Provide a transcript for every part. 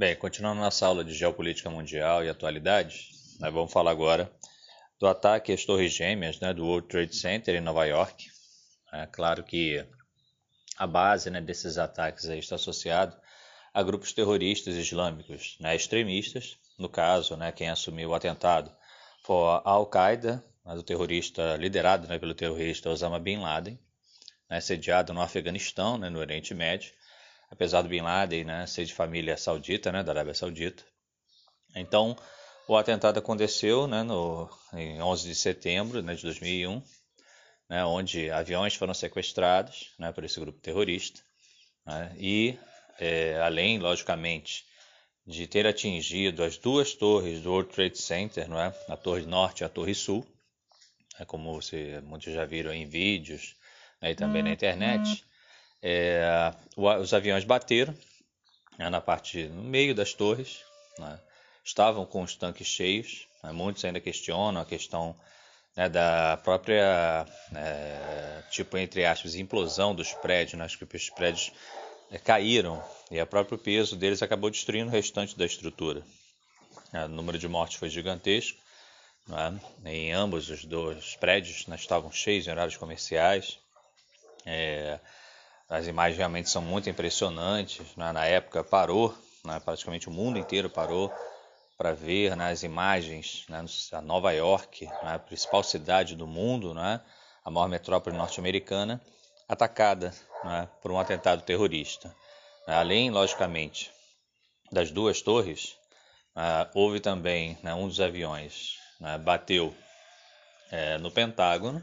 Bem, continuando nossa aula de geopolítica mundial e atualidades, nós vamos falar agora do ataque às Torres Gêmeas né, do World Trade Center em Nova York. É claro que a base né, desses ataques está associado a grupos terroristas islâmicos né, extremistas. No caso, né, quem assumiu o atentado foi a Al-Qaeda, né, o terrorista liderado né, pelo terrorista Osama Bin Laden, né, sediado no Afeganistão, né, no Oriente Médio apesar do Bin Laden né, ser de família saudita, né, da Arábia Saudita. Então, o atentado aconteceu né, no, em 11 de setembro né, de 2001, né, onde aviões foram sequestrados né, por esse grupo terrorista. Né, e, é, além, logicamente, de ter atingido as duas torres do World Trade Center, não é? a Torre Norte e a Torre Sul, é como você, muitos já viram em vídeos né, e também na uhum. internet, é, os aviões bateram né, na parte no meio das torres, né, estavam com os tanques cheios. Né, muitos ainda questionam a questão né, da própria, é, tipo, entre aspas, implosão dos prédios, né, que os prédios é, caíram e o próprio peso deles acabou destruindo o restante da estrutura. É, o número de mortes foi gigantesco. É? Em ambos os dois prédios né, estavam cheios em horários comerciais. É, as imagens realmente são muito impressionantes. Né? Na época parou, né? praticamente o mundo inteiro parou para ver né, as imagens né, a Nova York, né, a principal cidade do mundo, né, a maior metrópole norte-americana, atacada né, por um atentado terrorista. Além, logicamente, das duas torres, uh, houve também né, um dos aviões né, bateu é, no Pentágono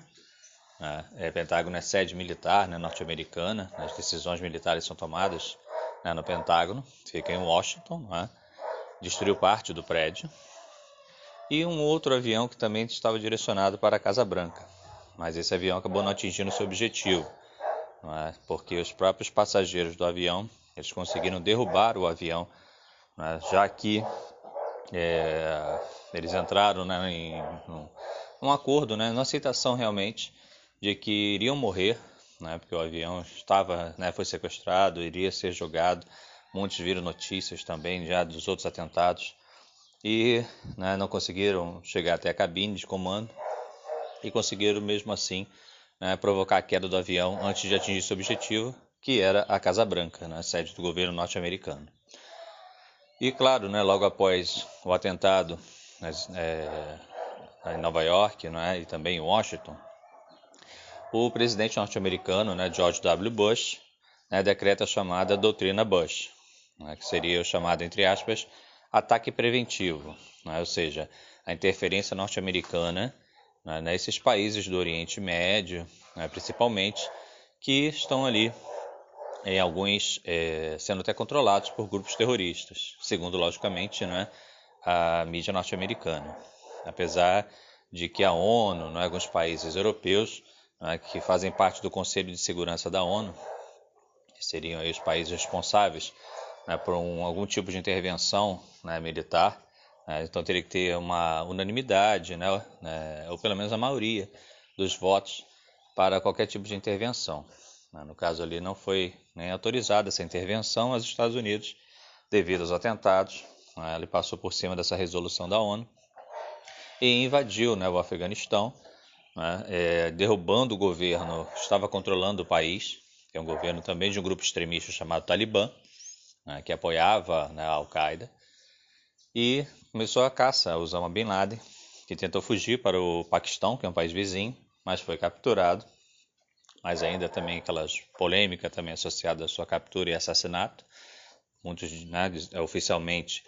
né? É, Pentágono é sede militar né, norte-americana, as decisões militares são tomadas né, no Pentágono, fica em Washington, né? destruiu parte do prédio. E um outro avião que também estava direcionado para a Casa Branca, mas esse avião acabou não atingindo seu objetivo, é? porque os próprios passageiros do avião eles conseguiram derrubar o avião, é? já que é, eles entraram né, em um, acordo, né, uma aceitação realmente de que iriam morrer, né, porque o avião estava, né, foi sequestrado, iria ser jogado. Muitos viram notícias também já dos outros atentados e né, não conseguiram chegar até a cabine de comando e conseguiram mesmo assim né, provocar a queda do avião antes de atingir seu objetivo, que era a Casa Branca, né, sede do governo norte-americano. E claro, né, logo após o atentado é, em Nova York né, e também em Washington, o presidente norte-americano, né, George W. Bush, né, decreta a chamada doutrina Bush, né, que seria o chamado, entre aspas, ataque preventivo, né, ou seja, a interferência norte-americana né, nesses países do Oriente Médio, né, principalmente, que estão ali em alguns é, sendo até controlados por grupos terroristas, segundo logicamente né, a mídia norte-americana. Apesar de que a ONU, né, alguns países europeus né, que fazem parte do Conselho de Segurança da ONU, que seriam os países responsáveis né, por um, algum tipo de intervenção né, militar. Né, então teria que ter uma unanimidade, né, né, ou pelo menos a maioria dos votos para qualquer tipo de intervenção. No caso ali não foi nem autorizada essa intervenção, mas os Estados Unidos, devido aos atentados, ele passou por cima dessa resolução da ONU e invadiu o Afeganistão né, é, derrubando o governo estava controlando o país, que é um governo também de um grupo extremista chamado Talibã, né, que apoiava né, a Al-Qaeda, e começou a caça a Osama Bin Laden, que tentou fugir para o Paquistão, que é um país vizinho, mas foi capturado. Mas ainda também aquelas polêmicas também associadas à sua captura e assassinato. Muitos, né, oficialmente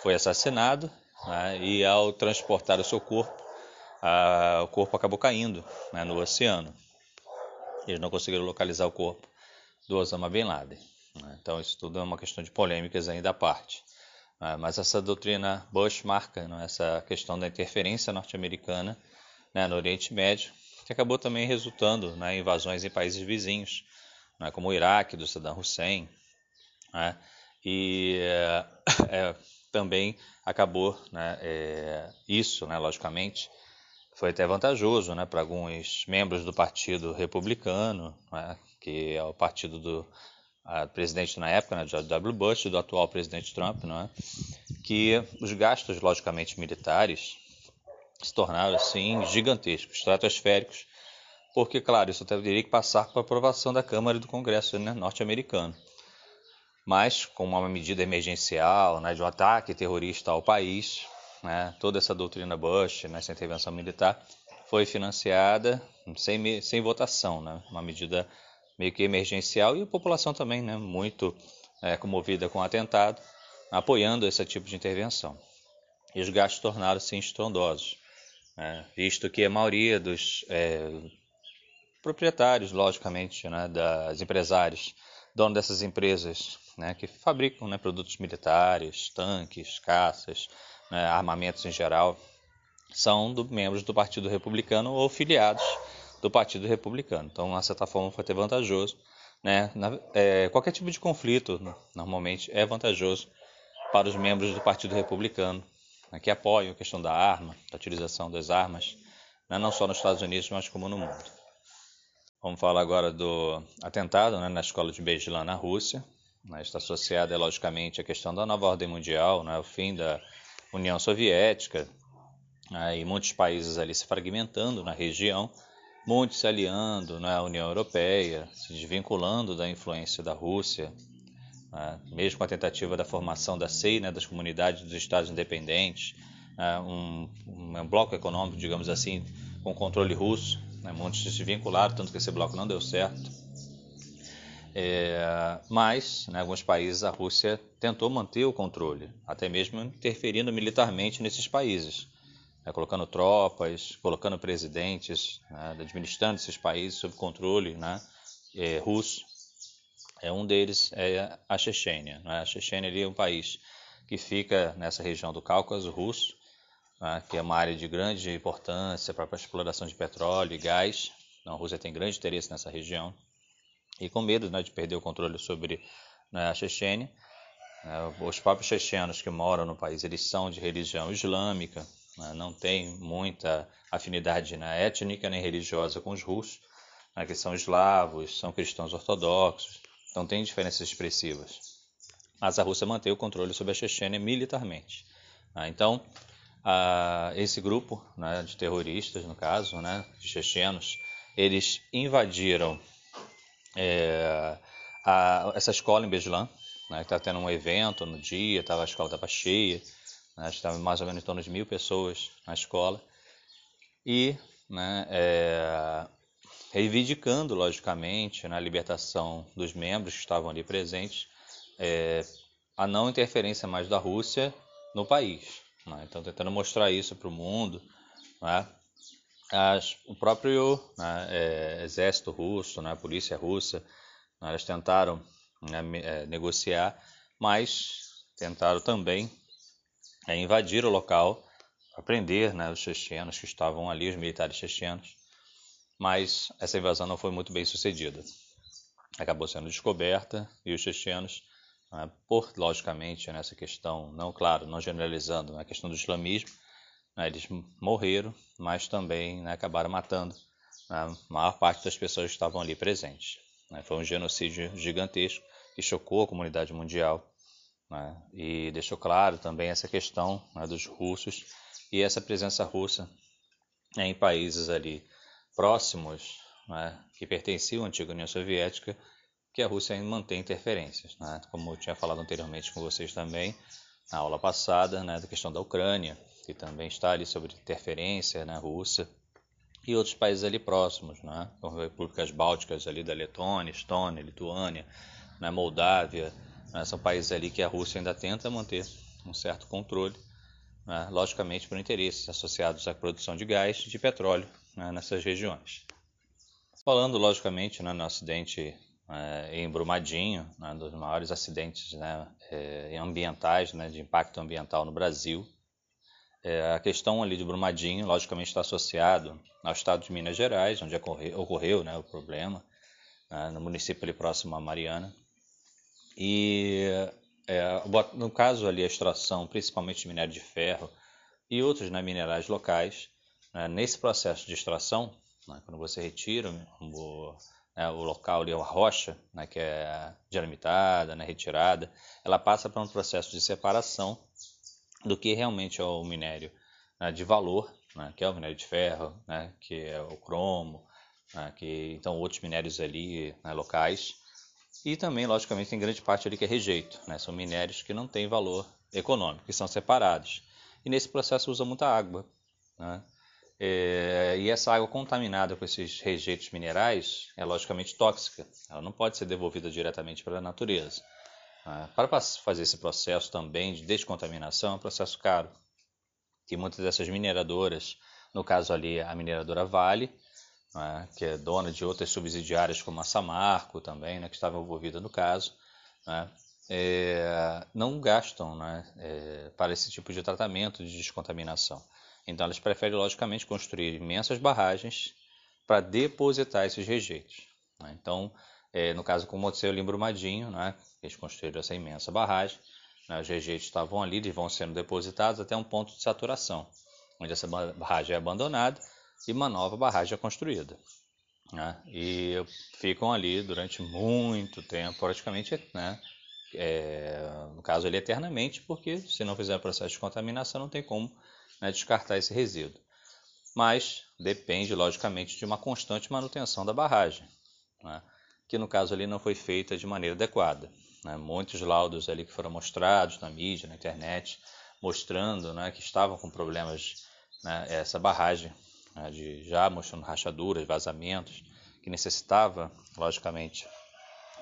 foi assassinado, né, e ao transportar o seu corpo a, o corpo acabou caindo né, no oceano. Eles não conseguiram localizar o corpo do Osama Bin Laden. Né? Então, isso tudo é uma questão de polêmicas ainda à parte. Né? Mas essa doutrina Bush marca né, essa questão da interferência norte-americana né, no Oriente Médio, que acabou também resultando né, em invasões em países vizinhos, como o Iraque, do Saddam Hussein. E é, é, também acabou é, isso, logicamente, foi até vantajoso né, para alguns membros do Partido Republicano, né, que é o partido do, a presidente na época, né, George W. Bush, do atual presidente Trump, não é? que os gastos, logicamente, militares se tornaram, assim, gigantescos, estratosféricos, porque, claro, isso teria que passar por aprovação da Câmara e do Congresso né, norte-americano. Mas, como uma medida emergencial né, de um ataque terrorista ao país, né, toda essa doutrina Bush, né, essa intervenção militar, foi financiada sem, sem votação, né, uma medida meio que emergencial e a população também né, muito é, comovida com o atentado, apoiando esse tipo de intervenção. E os gastos tornaram-se estrondosos, né, visto que a maioria dos é, proprietários, logicamente, né, das empresários, donos dessas empresas né, que fabricam né, produtos militares, tanques, caças, armamentos em geral, são do, membros do Partido Republicano ou filiados do Partido Republicano. Então, de certa forma, foi até vantajoso. Né? Na, é, qualquer tipo de conflito, normalmente, é vantajoso para os membros do Partido Republicano, né, que apoiam a questão da arma, da utilização das armas, né, não só nos Estados Unidos, mas como no mundo. Vamos falar agora do atentado né, na escola de Beslan, na Rússia. Né, está associada, logicamente, à questão da nova ordem mundial, né, o fim da União Soviética, né, e muitos países ali se fragmentando na região, muitos se aliando na União Europeia, se desvinculando da influência da Rússia, né, mesmo com a tentativa da formação da CEI, né, das comunidades dos estados independentes, né, um, um, bloco econômico, digamos assim, com controle russo. Né, muitos se vincularam, tanto que esse bloco não deu certo. É, mas, em né, alguns países, a Rússia tentou manter o controle, até mesmo interferindo militarmente nesses países né, colocando tropas, colocando presidentes, né, administrando esses países sob controle né, é, russo. É, um deles é a Chechênia. Né? A Chechênia é um país que fica nessa região do Cáucaso russo, né, que é uma área de grande importância para a exploração de petróleo e gás. Então, a Rússia tem grande interesse nessa região. E com medo né, de perder o controle sobre né, a Chechênia, né, os próprios chechenos que moram no país eles são de religião islâmica, né, não tem muita afinidade né, étnica nem religiosa com os russos, né, que são eslavos, são cristãos ortodoxos, então tem diferenças expressivas. Mas a Rússia mantém o controle sobre a Chechênia militarmente. Né, então, a, esse grupo né, de terroristas, no caso, de chechenos, eles invadiram é, a, essa escola em Beslan, né, está tendo um evento no dia, tava, a escola estava cheia, né, estava mais ou menos em torno de mil pessoas na escola, e né, é, reivindicando, logicamente, né, libertação dos membros que estavam ali presentes, é, a não interferência mais da Rússia no país. Né? Então, tentando mostrar isso para o mundo. Né? As, o próprio né, é, exército russo, né, a polícia russa, né, elas tentaram né, é, negociar, mas tentaram também é, invadir o local, prender né, os chechenos que estavam ali, os militares chechenos, mas essa invasão não foi muito bem sucedida. Acabou sendo descoberta e os chechenos, né, por logicamente nessa questão, não claro, não generalizando, na questão do islamismo, né, eles morreram, mas também né, acabaram matando né, a maior parte das pessoas que estavam ali presentes. Né. Foi um genocídio gigantesco que chocou a comunidade mundial né? e deixou claro também essa questão né, dos russos e essa presença russa em países ali próximos que pertenciam à antiga União Soviética, que a Rússia ainda mantém interferências. Como eu tinha falado anteriormente com vocês também, na aula passada, né, da questão da Ucrânia, que também está ali sobre interferência na né, Rússia, e outros países ali próximos, né, como repúblicas bálticas ali da Letônia, Estônia, Lituânia, né, Moldávia, né? São países ali que a Rússia ainda tenta manter um certo controle, né? logicamente por interesses associados à produção de gás e de petróleo né? nessas regiões. Falando, logicamente, né, no acidente é, em Brumadinho, né, dos maiores acidentes né, é, ambientais, né, de impacto ambiental no Brasil. É, a questão ali de Brumadinho, logicamente, está associado ao estado de Minas Gerais, onde ocorreu, ocorreu né, o problema, né, no município ali próximo a Mariana. E é, no caso ali a extração, principalmente de minério de ferro e outros né, minerais locais, né, nesse processo de extração, né, quando você retira o, né, o local ali, a rocha, né, que é dinamitada, né, retirada, ela passa por um processo de separação do que realmente é o minério né, de valor, né, que é o minério de ferro, né, que é o cromo, né, que então outros minérios ali né, locais. E também, logicamente, tem grande parte ali que é rejeito, né, são minérios que não têm valor econômico, que são separados. E nesse processo usa muita água. É, e essa água contaminada com esses rejeitos minerais é logicamente tóxica. Ela não pode ser devolvida diretamente para a natureza. Né? Para fazer esse processo também de descontaminação é um processo caro. Que muitas dessas mineradoras, no caso ali a mineradora Vale, né, que é dona de outras subsidiárias como a Samarco também, né, que estava envolvida no caso, né, é, não gastam né, é, para esse tipo de tratamento de descontaminação. Então elas preferem, logicamente, construir imensas barragens para depositar esses rejeitos. Né? Então, é, no caso como aconteceu em Brumadinho, eles construíram essa imensa barragem, né, os rejeitos estavam ali, eles vão sendo depositados até um ponto de saturação, onde essa barragem é abandonada e uma nova barragem é construída. Né? E ficam ali durante muito tempo, praticamente, né, é, no caso ali eternamente, porque se não fizer processo de contaminação não tem como né, descartar esse resíduo. Mas depende, logicamente, de uma constante manutenção da barragem, né, que no caso ali não foi feita de maneira adequada. Né. Muitos laudos ali que foram mostrados na mídia, na internet, mostrando né, que estavam com problemas né, essa barragem, né, de, já mostrando rachaduras, vazamentos, que necessitava, logicamente,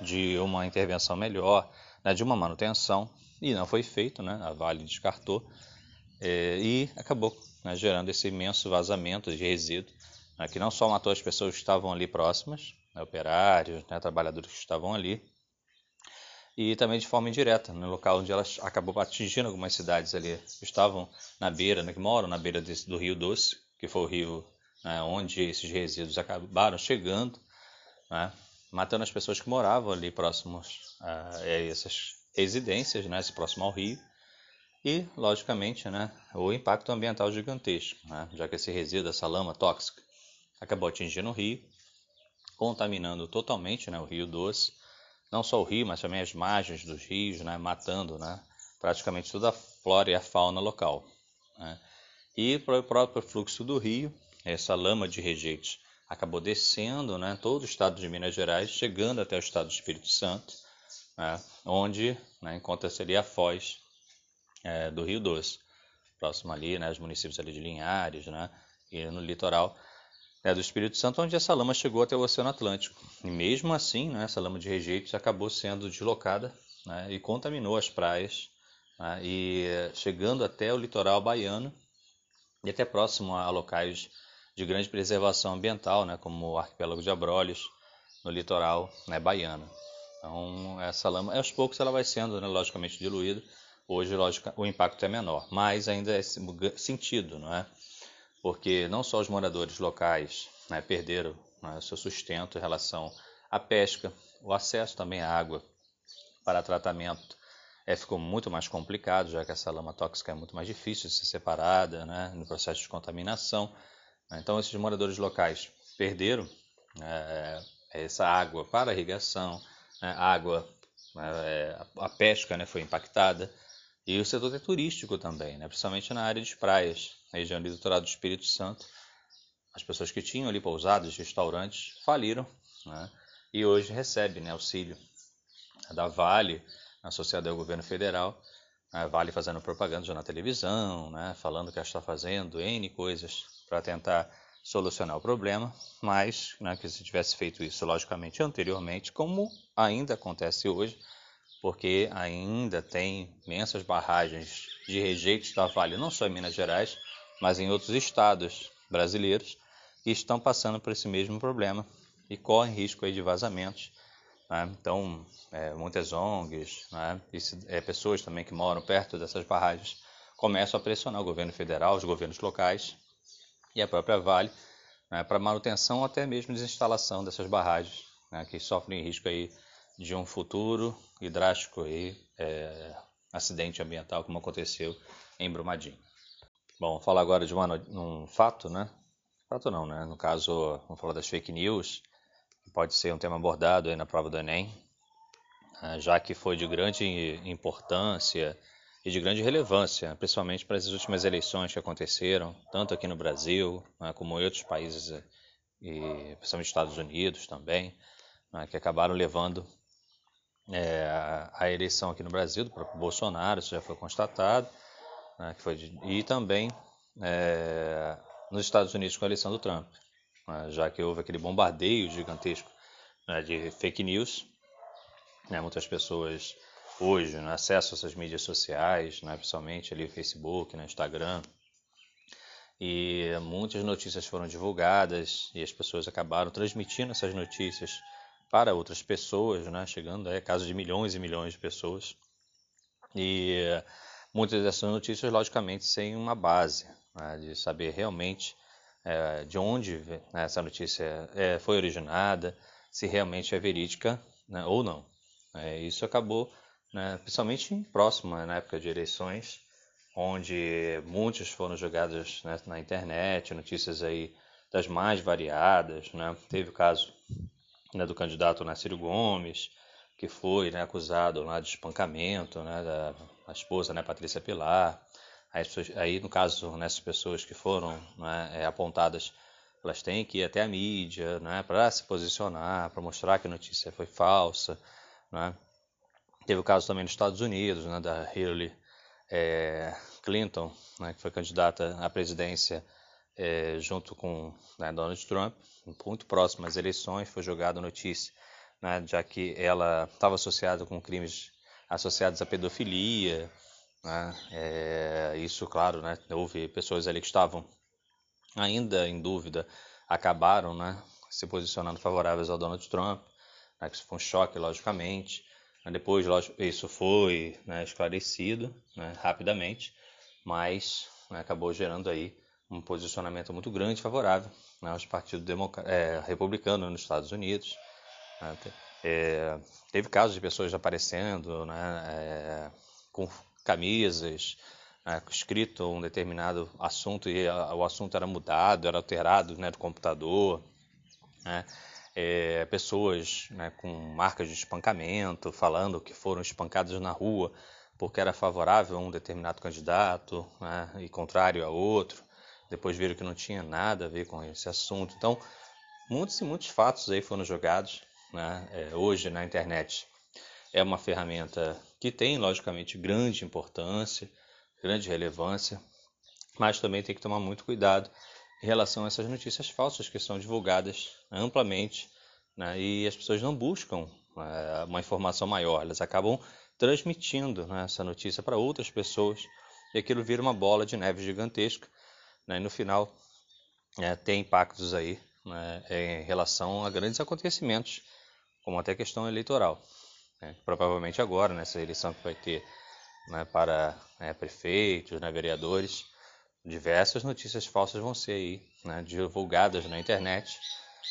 de uma intervenção melhor, né, de uma manutenção, e não foi feito, né, a Vale descartou, é, e acabou né, gerando esse imenso vazamento de resíduo, né, que não só matou as pessoas que estavam ali próximas, né, operários, né, trabalhadores que estavam ali, e também de forma indireta, no local onde elas acabou atingindo algumas cidades ali. Que estavam na beira, né, que moram na beira desse, do Rio Doce, que foi o rio né, onde esses resíduos acabaram chegando, né, matando as pessoas que moravam ali próximos a, a essas residências, né, próximo ao rio, e, logicamente, né, o impacto ambiental gigantesco, né, já que esse resíduo, essa lama tóxica, acabou atingindo o rio, contaminando totalmente né, o rio doce, não só o rio, mas também as margens dos rios, né, matando né, praticamente toda a flora e a fauna local. Né. E para o próprio fluxo do rio, essa lama de rejeitos acabou descendo né, todo o estado de Minas Gerais, chegando até o estado do Espírito Santo, né, onde né, encontra-se ali a foz é, do Rio Doce, próximo ali, né, os municípios ali de Linhares, né, e no litoral né, do Espírito Santo, onde essa lama chegou até o Oceano Atlântico. E mesmo assim, né, essa lama de rejeitos acabou sendo deslocada né, e contaminou as praias, né, e chegando até o litoral baiano e até próximo a locais de grande preservação ambiental, né, como o arquipélago de Abrolhos, no litoral né, baiano. Então, essa lama, aos poucos, ela vai sendo, logicamente, diluída Hoje, lógico, o impacto é menor, mas ainda é sentido, não é? Porque não só os moradores locais né, perderam né, seu sustento em relação à pesca, o acesso também à água para tratamento é, ficou muito mais complicado, já que essa lama tóxica é muito mais difícil de ser separada né, no processo de contaminação. Então, esses moradores locais perderam é, essa água para irrigação, né, água, é, a pesca né, foi impactada, e o setor é turístico também, né? principalmente na área de praias, na região do litoral do Espírito Santo. As pessoas que tinham ali pousadas, restaurantes, faliram né? e hoje recebem né, auxílio da Vale, associada ao governo federal. A Vale fazendo propaganda já na televisão, né? falando que ela está fazendo N coisas para tentar solucionar o problema, mas né, que se tivesse feito isso, logicamente, anteriormente, como ainda acontece hoje, porque ainda tem imensas barragens de rejeitos da Vale, não só em Minas Gerais, mas em outros estados brasileiros, que estão passando por esse mesmo problema e correm risco aí de vazamentos. Né? Então, é, muitas ONGs, né? e, é, pessoas também que moram perto dessas barragens, começam a pressionar o governo federal, os governos locais e a própria Vale né? para manutenção ou até mesmo desinstalação dessas barragens, né? que sofrem risco aí de um futuro e drástico é, acidente ambiental como aconteceu em Brumadinho. Bom, vou falar agora de uma, um fato, né? Fato não, né? No caso, vamos falar das fake news, que pode ser um tema abordado aí na prova do Enem, né, já que foi de grande importância e de grande relevância, principalmente para as últimas eleições que aconteceram, tanto aqui no Brasil, né, como em outros países, e principalmente Estados Unidos também, né, que acabaram levando é, a eleição aqui no Brasil do próprio Bolsonaro, isso já foi constatado, né, que foi e também é, nos Estados Unidos com a eleição do Trump, né, já que houve aquele bombardeio gigantesco né, de fake news, né, muitas pessoas hoje né, essas mídias sociais, né, principalmente ali Facebook, né, Instagram, e muitas notícias foram divulgadas e as pessoas acabaram transmitindo essas notícias para outras pessoas, né, chegando a casos de milhões e milhões de pessoas. E muitas dessas notícias, logicamente, sem uma base né, de saber realmente é, de onde né, essa notícia é, foi originada, se realmente é verídica né, ou não. É, isso acabou, né, principalmente próximo na época de eleições, onde muitos foram jogados né, na internet, notícias aí das mais variadas. Né? Teve o caso do candidato Nacírio Gomes, que foi né, acusado lá de espancamento né, da, esposa né, Patrícia Pilar. Aí, aí, no caso, nessas pessoas que foram né, é, apontadas, elas têm que ir até a mídia né, para se posicionar, para mostrar que a notícia foi falsa. Né. Teve o caso também nos Estados Unidos, né, da Hillary é, Clinton, né, que foi candidata à presidência é, junto com né, Donald Trump, muito próximo às eleições, foi jogada a notícia, né, já que ela estava associada com crimes associados à pedofilia. Né, é, isso, claro, né, houve pessoas ali que estavam ainda em dúvida, acabaram né, se posicionando favoráveis ao Donald Trump, né, que isso foi um choque, logicamente. Depois, isso foi né, esclarecido né, rapidamente, mas né, acabou gerando aí um posicionamento muito grande favorável né, aos partidos é, republicanos nos Estados Unidos. É, teve casos de pessoas aparecendo né, é, com camisas né, escrito um determinado assunto e a, o assunto era mudado, era alterado né, do computador. Né, é, pessoas né, com marcas de espancamento, falando que foram espancadas na rua porque era favorável a um determinado candidato né, e contrário a outro depois viram que não tinha nada a ver com esse assunto. Então, muitos e muitos fatos aí foram jogados né? é, hoje na internet. É uma ferramenta que tem, logicamente, grande importância, grande relevância, mas também tem que tomar muito cuidado em relação a essas notícias falsas que são divulgadas amplamente né? e as pessoas não buscam é, uma informação maior, elas acabam transmitindo né, essa notícia para outras pessoas e aquilo vira uma bola de neve gigantesca né? E no final é, tem impactos aí né, em relação a grandes acontecimentos, como até questão eleitoral. Né? Provavelmente agora, nessa eleição que vai ter né, para né, prefeitos, né, vereadores, diversas notícias falsas vão ser aí, né, divulgadas na internet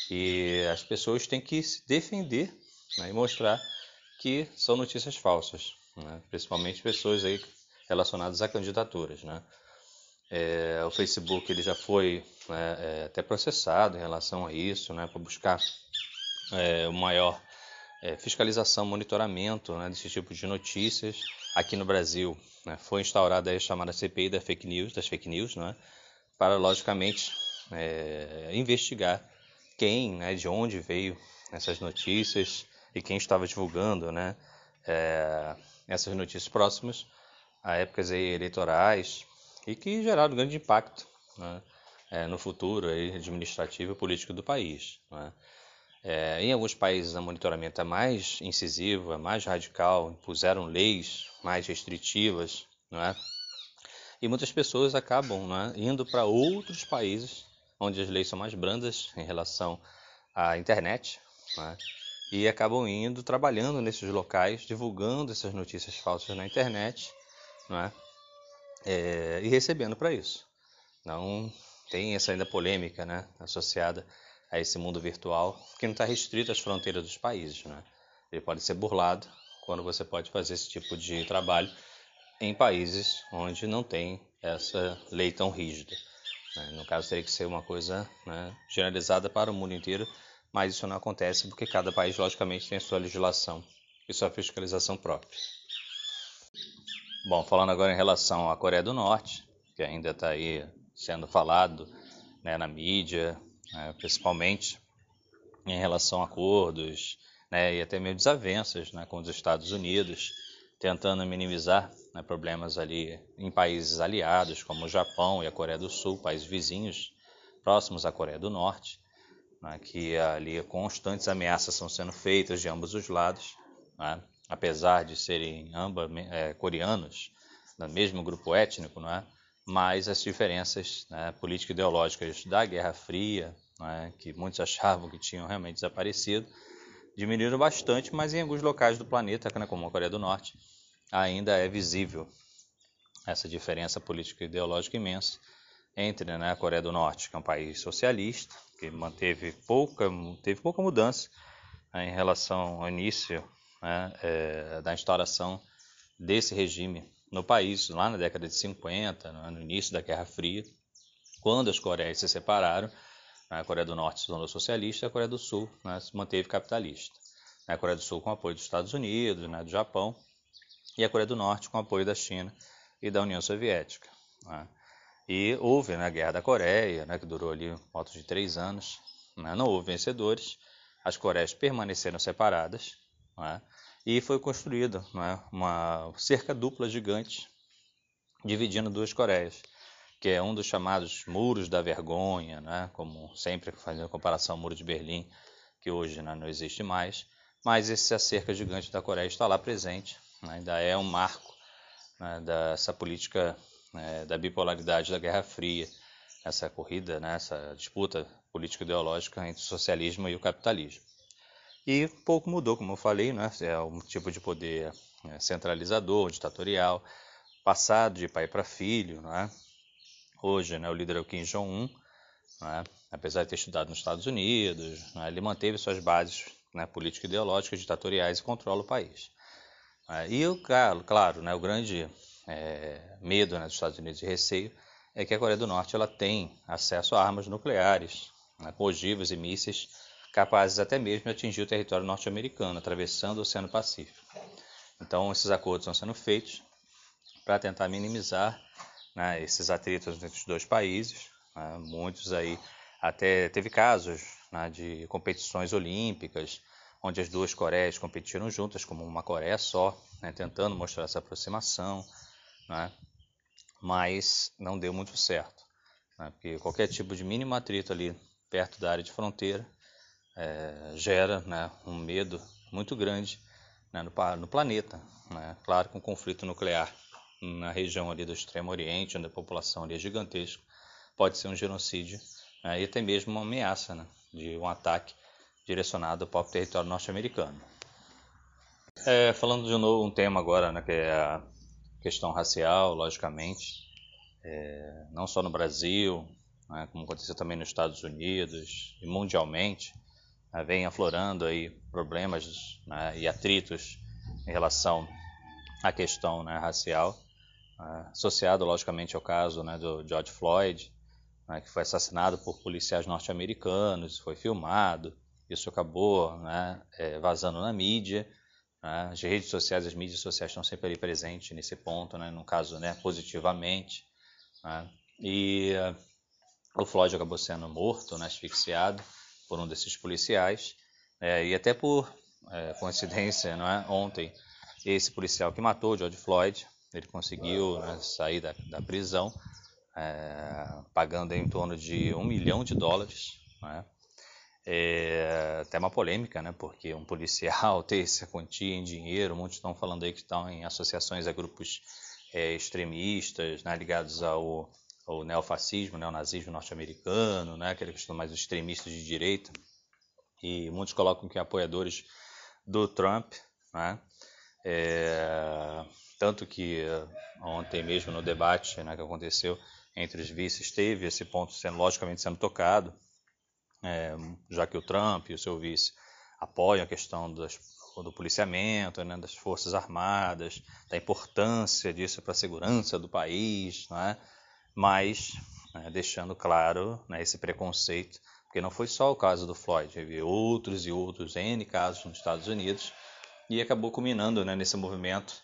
e as pessoas têm que se defender né, e mostrar que são notícias falsas, principalmente pessoas aí relacionadas a candidaturas. É, o Facebook ele já foi é, até processado em relação a isso, né, para buscar é, maior é, fiscalização, monitoramento né, desse tipo de notícias. Aqui no Brasil né, foi instaurada a chamada CPI da fake news, das fake news, né, para logicamente é, investigar quem, né, de onde veio essas notícias e quem estava divulgando né, é, essas notícias próximas a épocas eleitorais e que geraram grande impacto né, é, no futuro administrativo e político do país. Né. É, em alguns países a monitoramento é mais incisivo, é mais radical, impuseram leis mais restritivas, é? e muitas pessoas acabam é, indo para outros países onde as leis são mais brandas em relação à internet, é? e acabam indo trabalhando nesses locais, divulgando essas notícias falsas na internet, não é? é, e recebendo para isso. Não tem essa ainda polêmica né, associada a esse mundo virtual que não está restrito às fronteiras dos países. Né? Ele pode ser burlado quando você pode fazer esse tipo de trabalho em países onde não tem essa lei tão rígida. Né? No caso, teria que ser uma coisa né, generalizada para o mundo inteiro mas isso não acontece porque cada país, logicamente, tem a sua legislação e sua fiscalização própria. Bom, falando agora em relação à Coreia do Norte, que ainda está aí sendo falado né, na mídia, né, principalmente em relação a acordos né, e até mesmo desavenças né, com os Estados Unidos, tentando minimizar né, problemas ali em países aliados, como o Japão e a Coreia do Sul, países vizinhos próximos à Coreia do Norte, né, que ali constantes ameaças estão sendo feitas de ambos os lados, né, apesar de serem ambos é, coreanos, do mesmo grupo étnico, não é? mas as diferenças né, político-ideológicas da Guerra Fria, né, que muitos achavam que tinham realmente desaparecido, diminuíram bastante, mas em alguns locais do planeta, né, como a Coreia do Norte, ainda é visível essa diferença político-ideológica imensa entre né, a Coreia do Norte, que é um país socialista, que manteve pouca, teve pouca mudança né, em relação ao início né, é, da instauração desse regime no país, lá na década de 50, né, no início da Guerra Fria, quando as Coreias se separaram, a Coreia do Norte se tornou socialista e a Coreia do Sul né, se manteve capitalista. A Coreia do Sul com apoio dos Estados Unidos, né, do Japão, e a Coreia do Norte com apoio da China e da União Soviética. Né. E houve né, a Guerra da Coreia, né, que durou ali volta de três anos, né, não houve vencedores, as Coreias permaneceram separadas, né, e foi construída né, uma cerca dupla gigante dividindo duas Coreias, que é um dos chamados muros da vergonha, né, como sempre fazendo comparação ao muro de Berlim, que hoje né, não existe mais, mas essa cerca gigante da Coreia está lá presente, né, ainda é um marco né, dessa política né, da bipolaridade da Guerra Fria, essa corrida, né, essa disputa político-ideológica entre o socialismo e o capitalismo. E pouco mudou, como eu falei, né? é um tipo de poder né, centralizador, ditatorial, passado de pai para filho. Né? Hoje, né, o líder é o Kim Jong-un, né? apesar de ter estudado nos Estados Unidos, né, ele manteve suas bases né, político-ideológicas, ditatoriais e controla o país. Né? E, o, claro, né, o grande é, medo né, dos Estados Unidos e receio é que a Coreia do Norte ela tem acesso a armas nucleares, né, ogivas e mísseis capazes até mesmo de atingir o território norte-americano, atravessando o Oceano Pacífico. Então, esses acordos estão sendo feitos para tentar minimizar né, esses atritos entre os dois países. Né, muitos aí, até teve casos né, de competições olímpicas, onde as duas Coreias competiram juntas como uma Coreia só, né, tentando mostrar essa aproximação, né, mas não deu muito certo, né, porque qualquer tipo de mínimo atrito ali perto da área de fronteira é, gera um medo muito grande no, no, planeta. Claro, com um conflito nuclear na região ali do Extremo Oriente, onde a população ali é gigantesca, pode ser um genocídio né, e até mesmo uma ameaça né, de um ataque direcionado ao próprio território norte-americano. É, falando de novo um tema agora, né, que é a questão racial, logicamente, é, não só no Brasil, né, como aconteceu também nos Estados Unidos e mundialmente, né, vem aflorando aí problemas né, e atritos em relação à questão né, racial, associado logicamente ao caso né, do George Floyd, né, que foi assassinado por policiais norte-americanos, foi filmado, isso acabou né, é, vazando na mídia, as redes sociais, as mídias sociais estão sempre ali presentes nesse ponto, no caso positivamente, e uh, o Floyd acabou sendo morto, asfixiado, por um desses policiais. É, e até por é, coincidência, é? ontem, esse policial que matou George Floyd, ele conseguiu né, sair da, da prisão, é, pagando em torno de um milhão de dólares. Né? É, até uma polêmica, né? porque um policial ter essa quantia em dinheiro, muitos estão falando aí que estão em associações a grupos é, extremistas né, ligados ao o neofascismo, neonazismo norte-americano, né, aquele questão mais extremistas de direita, e muitos colocam que apoiadores do Trump, né, é, tanto que eh, ontem mesmo no debate né, que aconteceu entre os vices teve esse ponto sendo logicamente sendo tocado, é, já que o Trump e o seu vice apoiam a questão das, do policiamento, né, das forças armadas, da importância disso para a segurança do país, né, mas né, deixando claro né, esse preconceito Porque não foi só o caso do Floyd, teve outros e outros N casos nos Estados Unidos e acabou culminando né, nesse movimento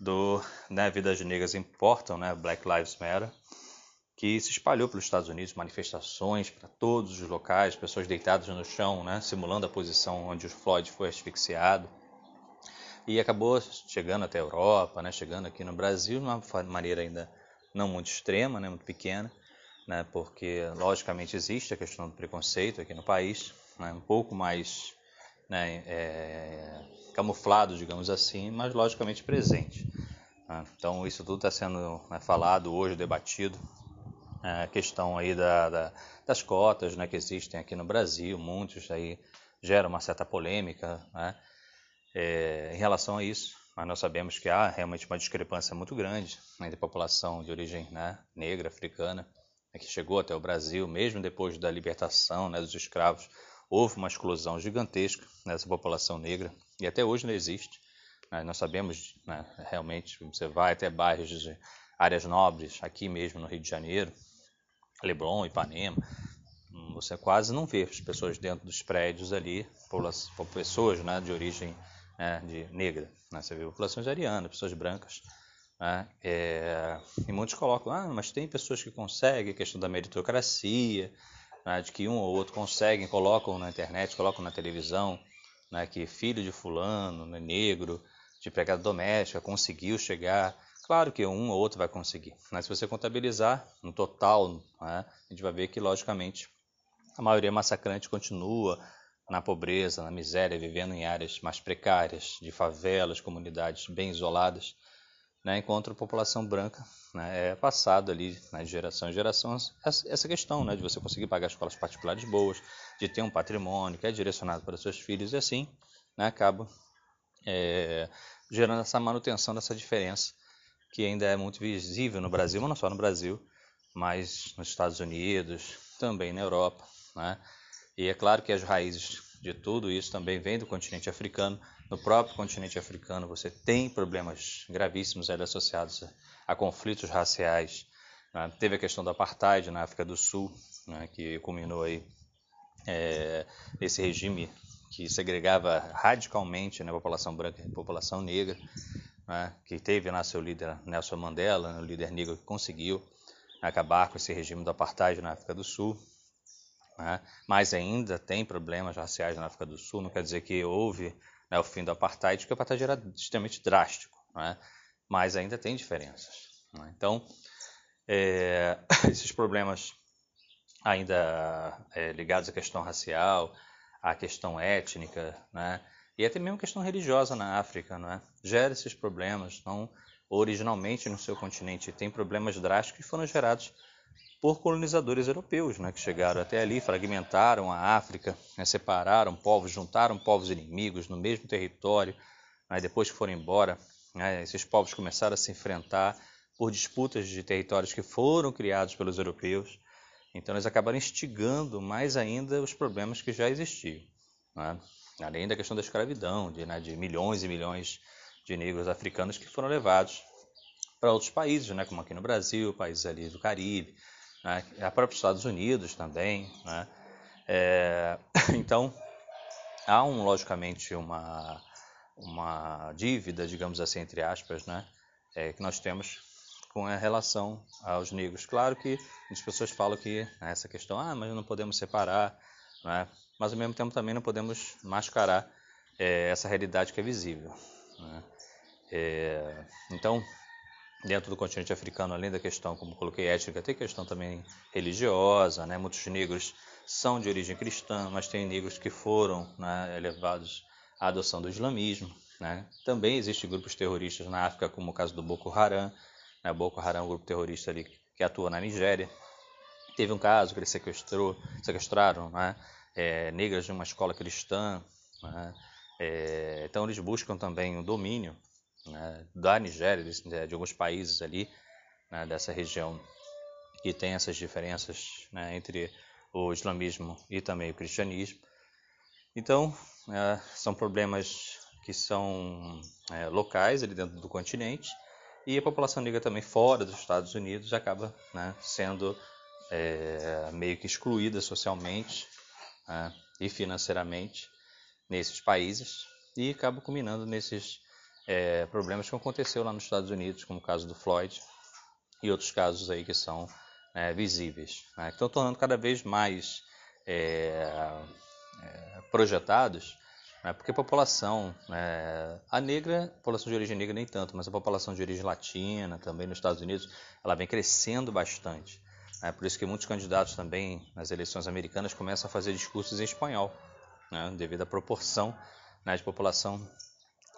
do né, Vidas Negras Importam, né, Black Lives Matter, que se espalhou pelos Estados Unidos, manifestações para todos os locais, pessoas deitadas no chão, né, simulando a posição onde o Floyd foi asfixiado. E acabou chegando até a Europa, né, chegando aqui no Brasil de uma maneira ainda não muito extrema, né, muito pequena, né, porque logicamente existe a questão do preconceito aqui no país, né, um pouco mais né, é, camuflado, digamos assim, mas logicamente presente. Né. Então isso tudo está sendo né, falado hoje, debatido. A questão aí da, da, das cotas né, que existem aqui no Brasil, muitos aí geram uma certa polêmica né, é, em relação a isso. Mas nós sabemos que há realmente uma discrepância muito grande entre a população de origem né, negra, africana, né, que chegou até o Brasil, mesmo depois da libertação né, dos escravos, houve uma exclusão gigantesca nessa população negra e até hoje não existe. Né? Nós sabemos, né, realmente, você vai até bairros de áreas nobres, aqui mesmo no Rio de Janeiro, Leblon, Ipanema, você quase não vê as pessoas dentro dos prédios ali, pessoas né, de origem né, de negra. Né? Você vê populações arianas, pessoas brancas. Né? É, e muitos colocam, ah, mas tem pessoas que conseguem, questão da meritocracia, né, de que um ou outro conseguem, colocam na internet, colocam na televisão, né, que filho de fulano, né, negro, de pegada doméstica, conseguiu chegar. Claro que um ou outro vai conseguir, mas se você contabilizar no total, né, a gente vai ver que, logicamente, a maioria massacrante continua na pobreza, na miséria, vivendo em áreas mais precárias, de favelas, comunidades bem isoladas né, enquanto a população branca né, é passado ali né, de geração em geração essa questão né, de você conseguir pagar escolas particulares boas, de ter um patrimônio que é direcionado para seus filhos e assim né, acaba é, gerando essa manutenção dessa diferença que ainda é muito visível no Brasil, mas não só no Brasil, mas nos Estados Unidos, também na Europa. Né? E é claro que as raízes de tudo isso também vêm do continente africano, no próprio continente africano você tem problemas gravíssimos associados a, conflitos raciais. Né? Teve a questão do apartheid na África do Sul, né? que culminou aí é, esse regime que segregava radicalmente né, a população branca e a população negra, né, que teve lá seu líder Nelson Mandela, né, o líder negro que conseguiu acabar com esse regime do apartheid na África do Sul. Né, mas ainda tem problemas raciais na África do Sul, não quer dizer que houve né, o fim do apartheid, porque o apartheid era extremamente drástico, né, mas ainda tem diferenças. Né. Então, é, esses problemas ainda é, ligados à questão racial, à questão étnica, né, e até mesmo questão religiosa na África, né, gera esses problemas. Então, originalmente no seu continente tem problemas drásticos que foram gerados por colonizadores europeus, né, que chegaram até ali, fragmentaram a África, né, separaram povos, juntaram povos inimigos no mesmo território. Né, depois que foram embora, né, esses povos começaram a se enfrentar por disputas de territórios que foram criados pelos europeus. Então, eles acabaram instigando mais ainda os problemas que já existiam. Né? Além da questão da escravidão, de, né, de milhões e milhões de negros africanos que foram levados para outros países, né, como aqui no Brasil, países ali do Caribe, né? a própria Estados Unidos também. Né? É, então, há um, logicamente uma, uma dívida, digamos assim, entre aspas, né? É, que nós temos com a relação aos negros. Claro que as pessoas falam que né, essa questão, ah, mas não podemos separar, né? mas ao mesmo tempo também não podemos mascarar é, essa realidade que é visível. Né? É, então, dentro do continente africano, além da questão, como coloquei, étnica, tem questão também religiosa, né? Muitos negros são de origem cristã, mas tem negros que foram né, elevados à adoção do islamismo, né? Também existem grupos terroristas na África, como o caso do Boko Haram, né? Boko Haram é um grupo terrorista ali que atua na Nigéria. Teve um caso que eles sequestrou, sequestraram né? é, negras de uma escola cristã, né? é, então eles buscam também o domínio né, da Nigéria, de, de, alguns países ali né, dessa região que tem essas diferenças né, entre o islamismo e também o cristianismo. Então, é, são problemas que são é, locais ali dentro do continente e a população negra também fora dos Estados Unidos acaba né, sendo é, meio que excluída socialmente né, e financeiramente nesses países e acaba culminando nesses é, problemas que aconteceu lá nos Estados Unidos, como o caso do Floyd e outros casos aí que são é, visíveis, né, que estão tornando cada vez mais é, é projetados, né, porque a população, né, a negra, a população de origem negra nem tanto, mas a população de origem latina também nos Estados Unidos, ela vem crescendo bastante. É por isso que muitos candidatos também nas eleições americanas começam a fazer discursos em espanhol, né, devido à proporção né, de população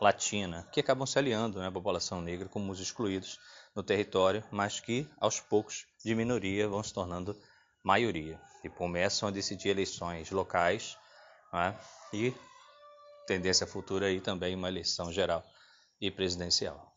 latina, que acabam se aliando né, à população negra como os excluídos no território, mas que aos poucos de minoria vão se tornando maioria e começam a decidir eleições locais né, e tendência futura aí também uma eleição geral e presidencial.